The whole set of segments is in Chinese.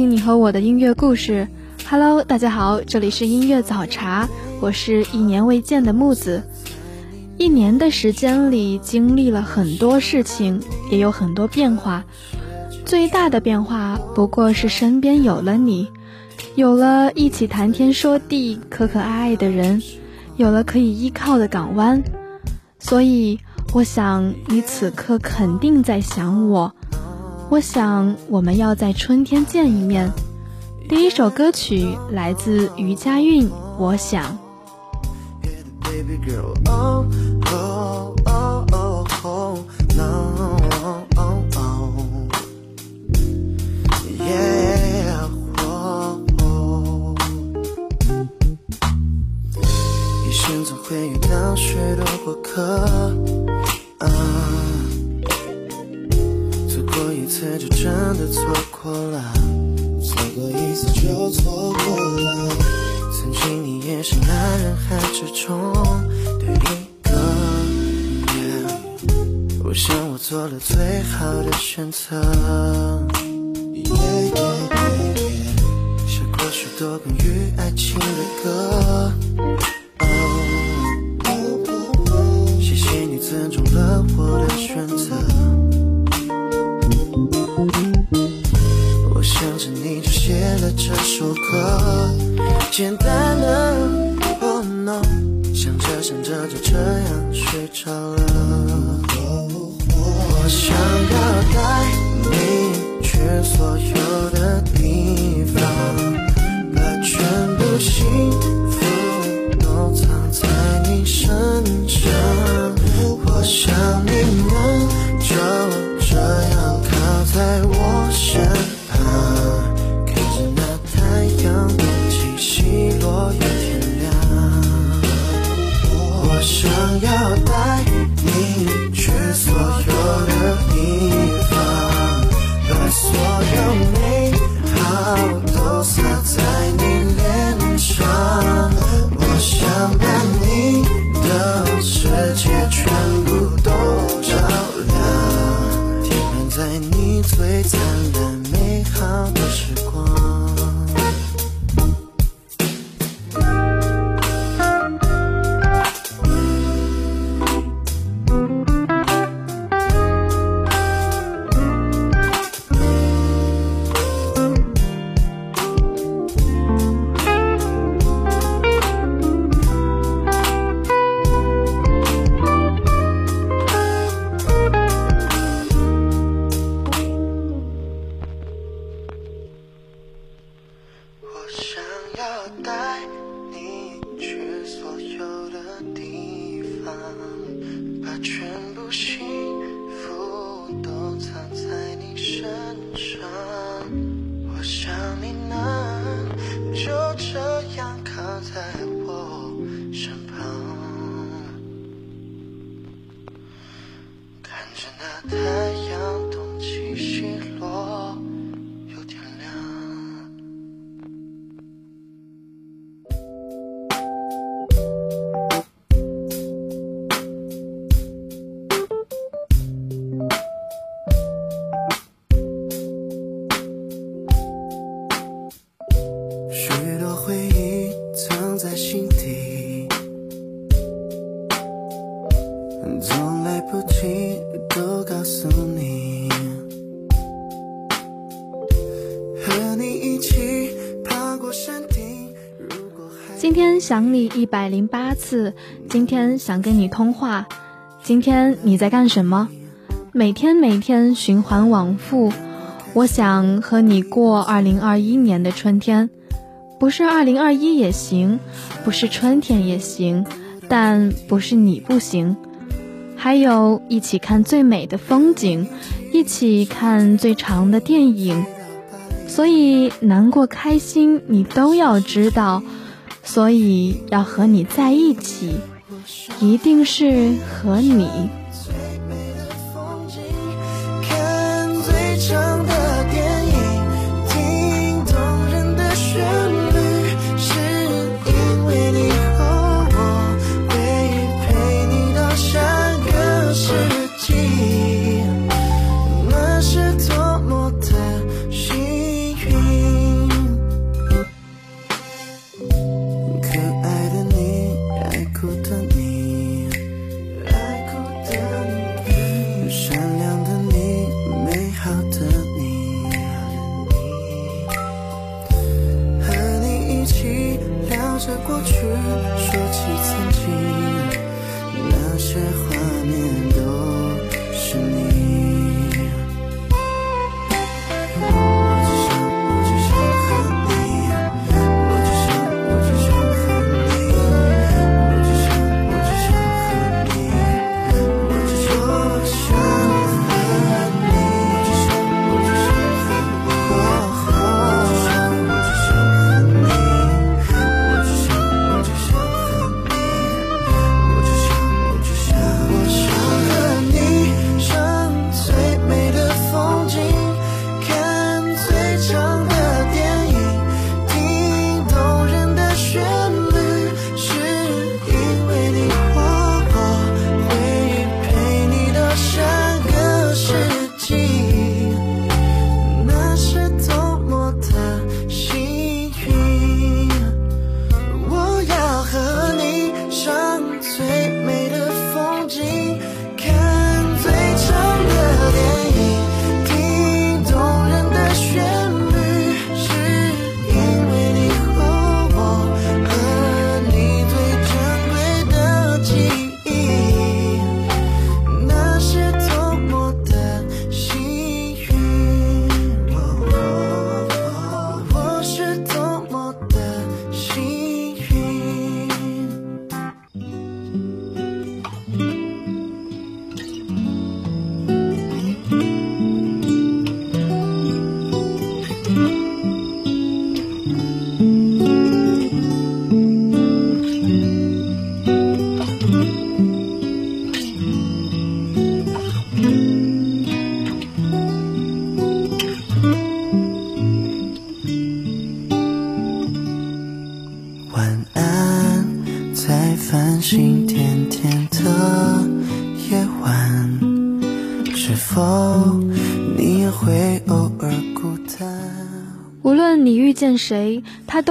听你和我的音乐故事。Hello，大家好，这里是音乐早茶，我是一年未见的木子。一年的时间里，经历了很多事情，也有很多变化。最大的变化不过是身边有了你，有了一起谈天说地、可可爱爱的人，有了可以依靠的港湾。所以，我想你此刻肯定在想我。我想，我们要在春天见一面。第一首歌曲来自于佳韵，《我想》。一生总会遇到许多过客。做了最好的选择。写过许多关于爱情的歌，想你一百零八次，今天想跟你通话，今天你在干什么？每天每天循环往复，我想和你过二零二一年的春天，不是二零二一也行，不是春天也行，但不是你不行。还有一起看最美的风景，一起看最长的电影，所以难过开心你都要知道。所以要和你在一起，一定是和你。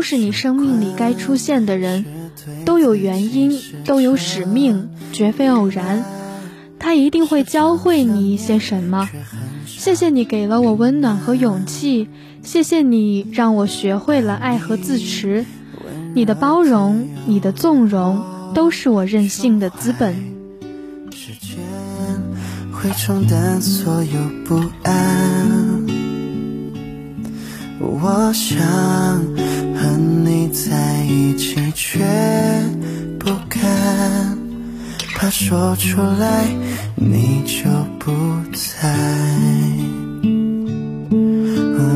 都是你生命里该出现的人，都有原因，都有使命，绝非偶然。他一定会教会你一些什么。谢谢你给了我温暖和勇气，谢谢你让我学会了爱和自持。你的包容，你的纵容，都是我任性的资本。时间会冲淡所有不安。我想在一起，却不敢，怕说出来你就不在。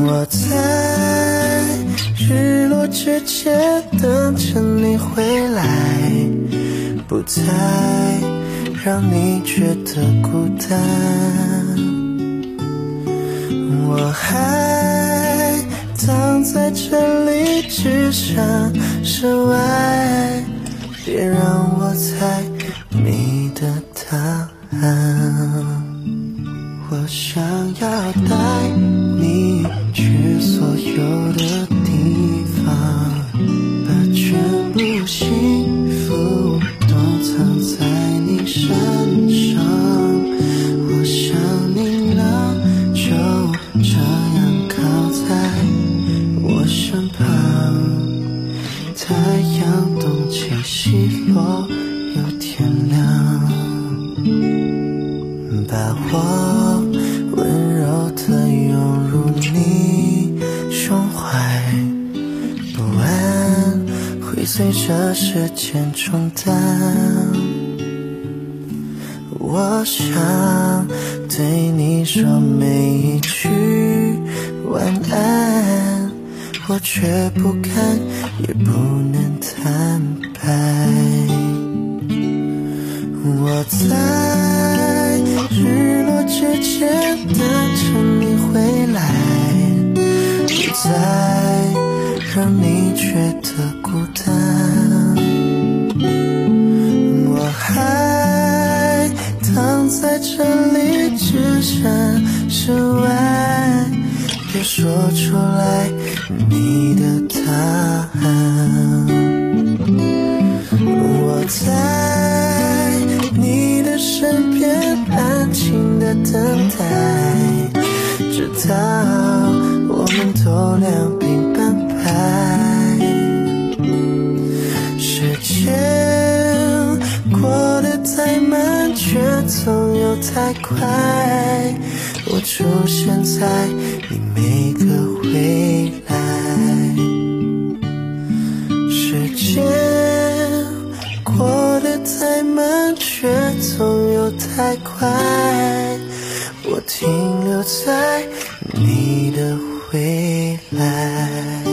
我在日落之前等着你回来，不再让你觉得孤单。我还。藏在这里，只想身外，别让我猜你的答案。我想要带你去所有的地方，把全部幸福都藏在你身随着时间冲淡。我想对你说每一句晚安，我却不敢也不能坦白。我在让你觉得孤单。我还躺在这里，置身事外，别说出来你的答案。我在你的身边，安静的等待，直到我们都两鬓。时间过得太慢，却总又太快。我出现在你每个未来。时间过得太慢，却总又太快。我停留在你的未来。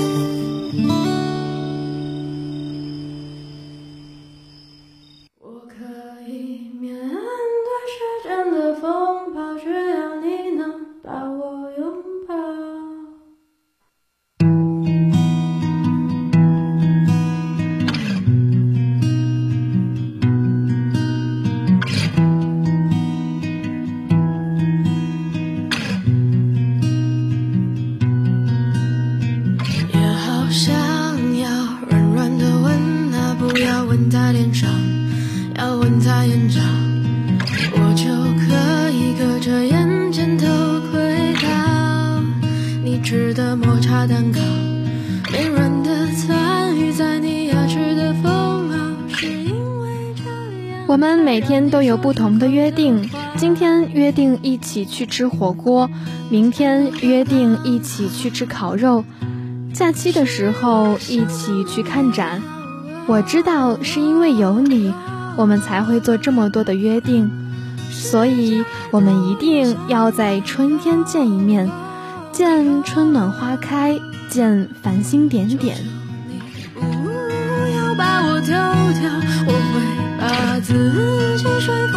的约定，今天约定一起去吃火锅，明天约定一起去吃烤肉，假期的时候一起去看展。我知道是因为有你，我们才会做这么多的约定，所以我们一定要在春天见一面，见春暖花开，见繁星点点。不要把我丢掉，我会把自己说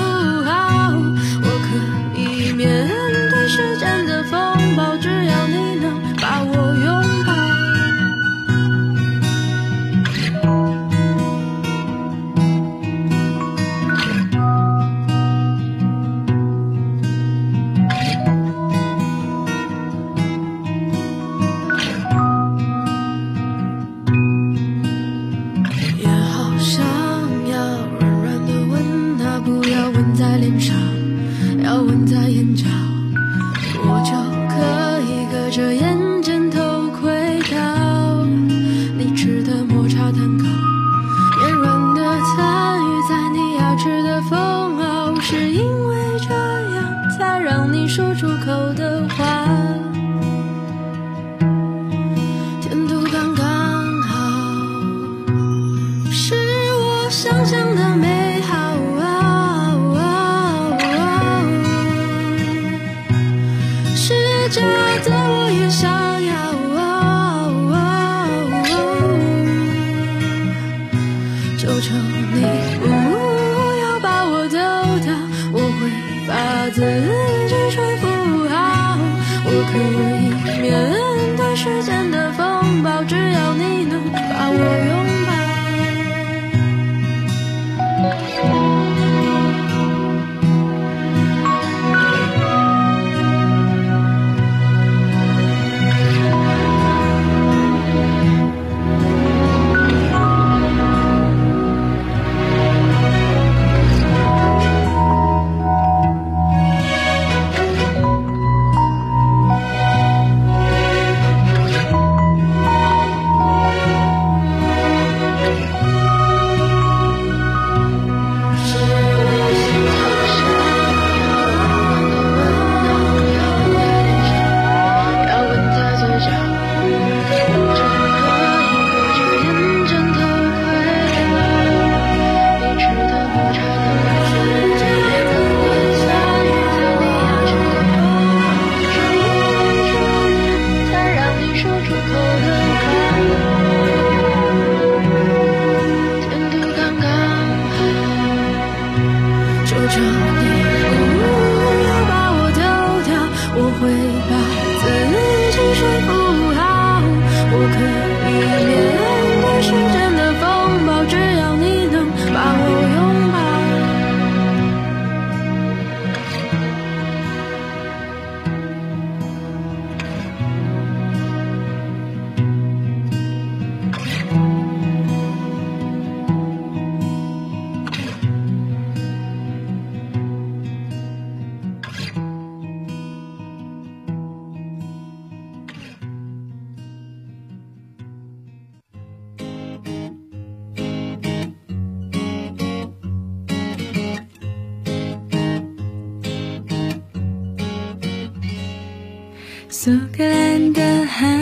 苏格兰的海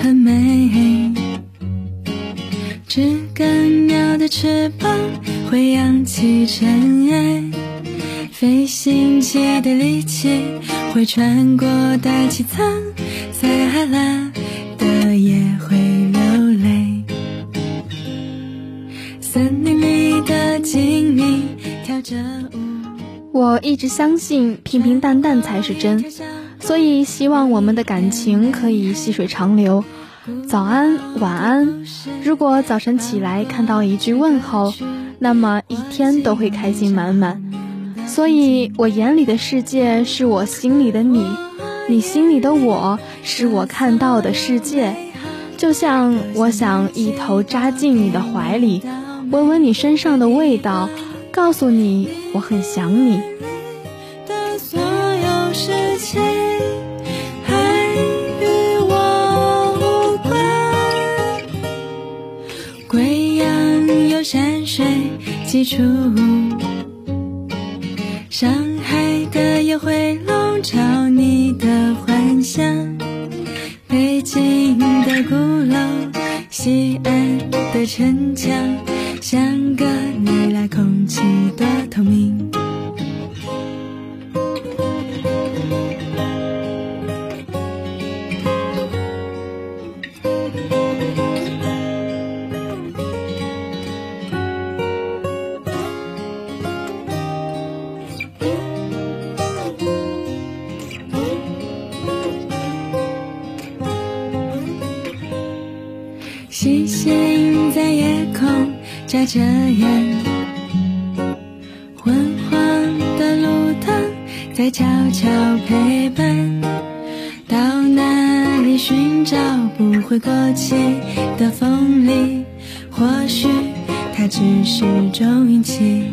很美，知更鸟的翅膀会扬起尘埃，飞行器的力气会穿过大气层，撒哈拉的夜会流泪，森林里的精灵跳着舞。我一直相信平平淡淡才是真，所以希望我们的感情可以细水长流。早安，晚安。如果早晨起来看到一句问候，那么一天都会开心满满。所以我眼里的世界是我心里的你，你心里的我是我看到的世界。就像我想一头扎进你的怀里，闻闻你身上的味道。告诉你，我很想你。起初，上海的夜会笼罩你的幻想，北京的鼓楼，西安的城墙。相隔星星在夜空。眨着眼，昏黄的路灯在悄悄陪伴。到哪里寻找不会过期的风铃？或许它只是种运气。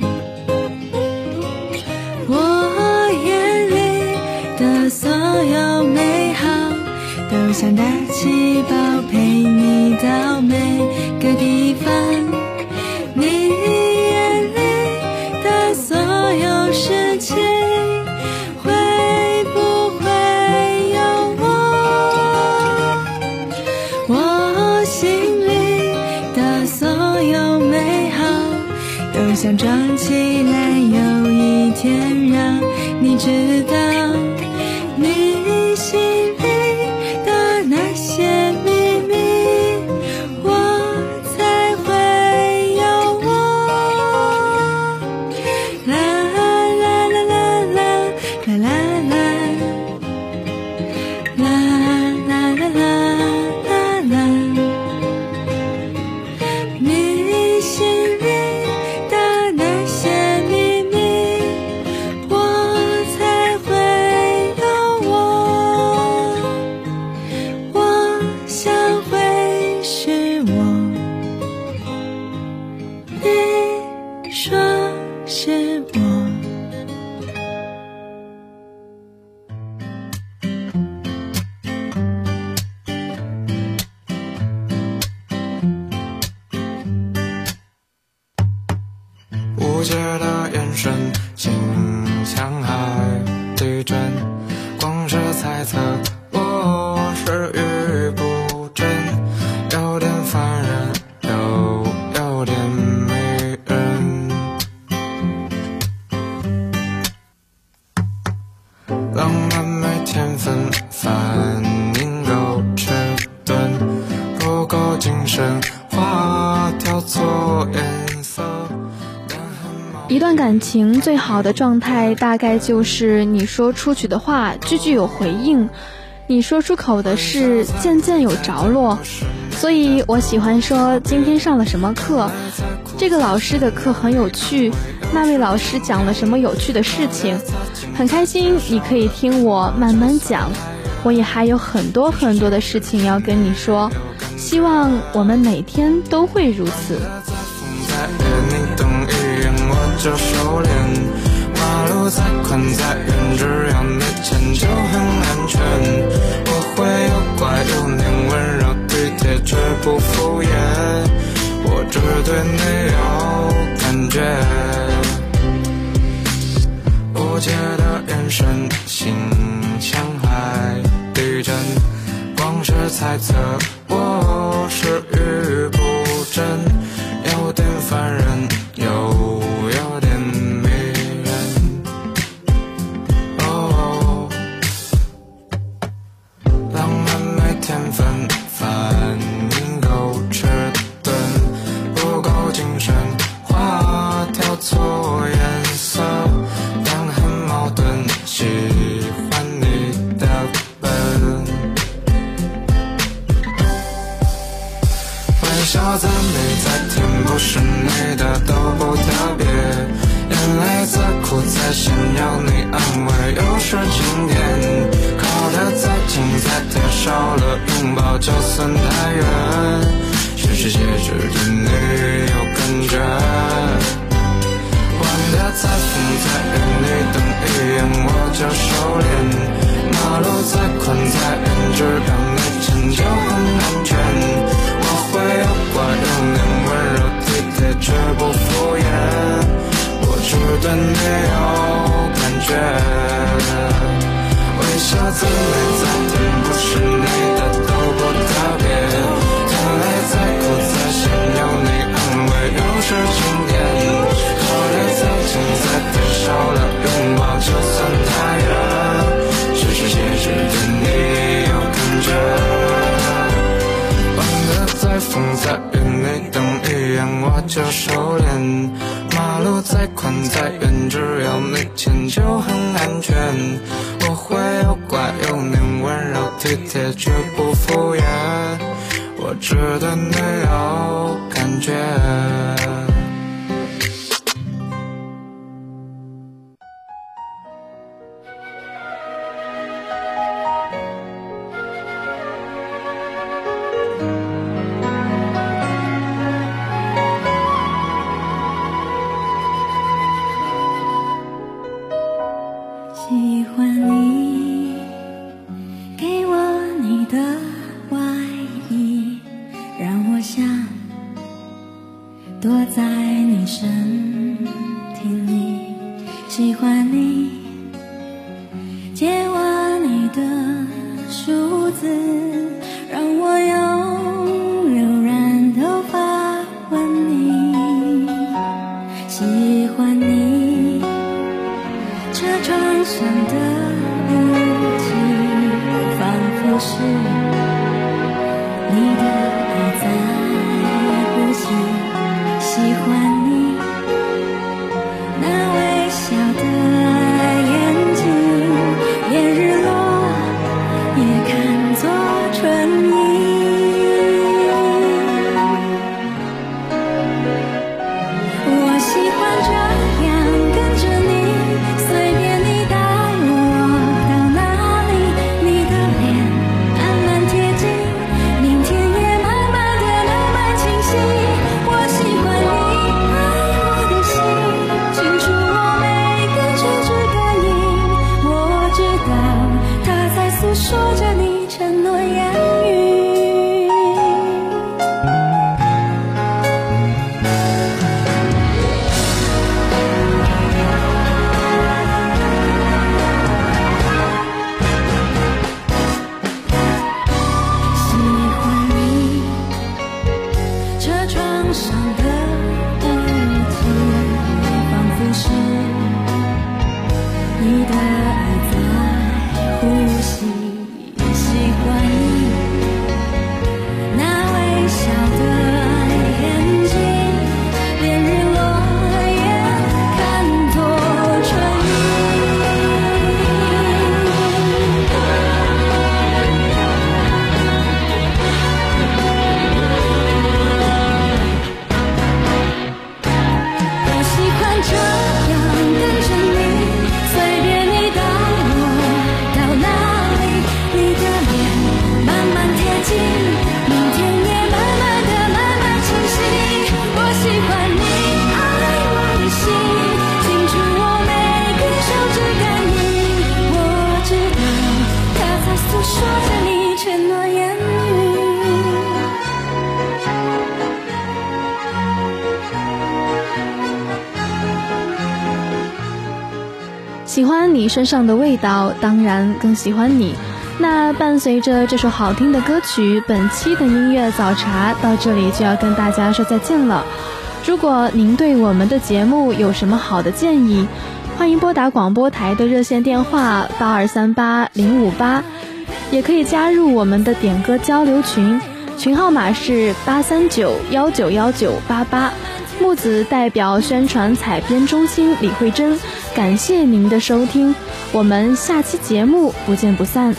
我眼里的所有美好，都像大气包到每光是猜测感情最好的状态，大概就是你说出去的话句句有回应，你说出口的事件件有着落。所以我喜欢说今天上了什么课，这个老师的课很有趣，那位老师讲了什么有趣的事情，很开心你可以听我慢慢讲，我也还有很多很多的事情要跟你说，希望我们每天都会如此。就收敛，马路再宽再远，只要你牵就很安全。我会有乖有黏，温柔体贴绝不敷衍。我只对你有感觉，无解的眼神，心像海底。的猜测，我是微笑赞美在听，不是你的都不特别。眼泪再苦再咸，要你安慰又是晴天。靠得再近再贴，少了拥抱就算太远。全世界只对你有感觉。玩的再疯再远，你瞪一眼我就收敛。马路再宽再远，只要你牵就很安全。我会有乖有黏，温柔体贴绝不敷衍。我只对你有感觉。微笑再美再甜，不是你的都不特别。眼泪再苦再咸，有你安慰又是晴天。靠得再近再贴，少了拥抱就再远，你等一眼我就收敛。马路再宽再远，只要你牵就很安全。我会又乖又黏，温柔体贴绝不敷衍。我只对你有感觉。子，身上的味道，当然更喜欢你。那伴随着这首好听的歌曲，本期的音乐早茶到这里就要跟大家说再见了。如果您对我们的节目有什么好的建议，欢迎拨打广播台的热线电话八二三八零五八，也可以加入我们的点歌交流群，群号码是八三九幺九幺九八八。木子代表宣传采编中心李慧珍，感谢您的收听，我们下期节目不见不散。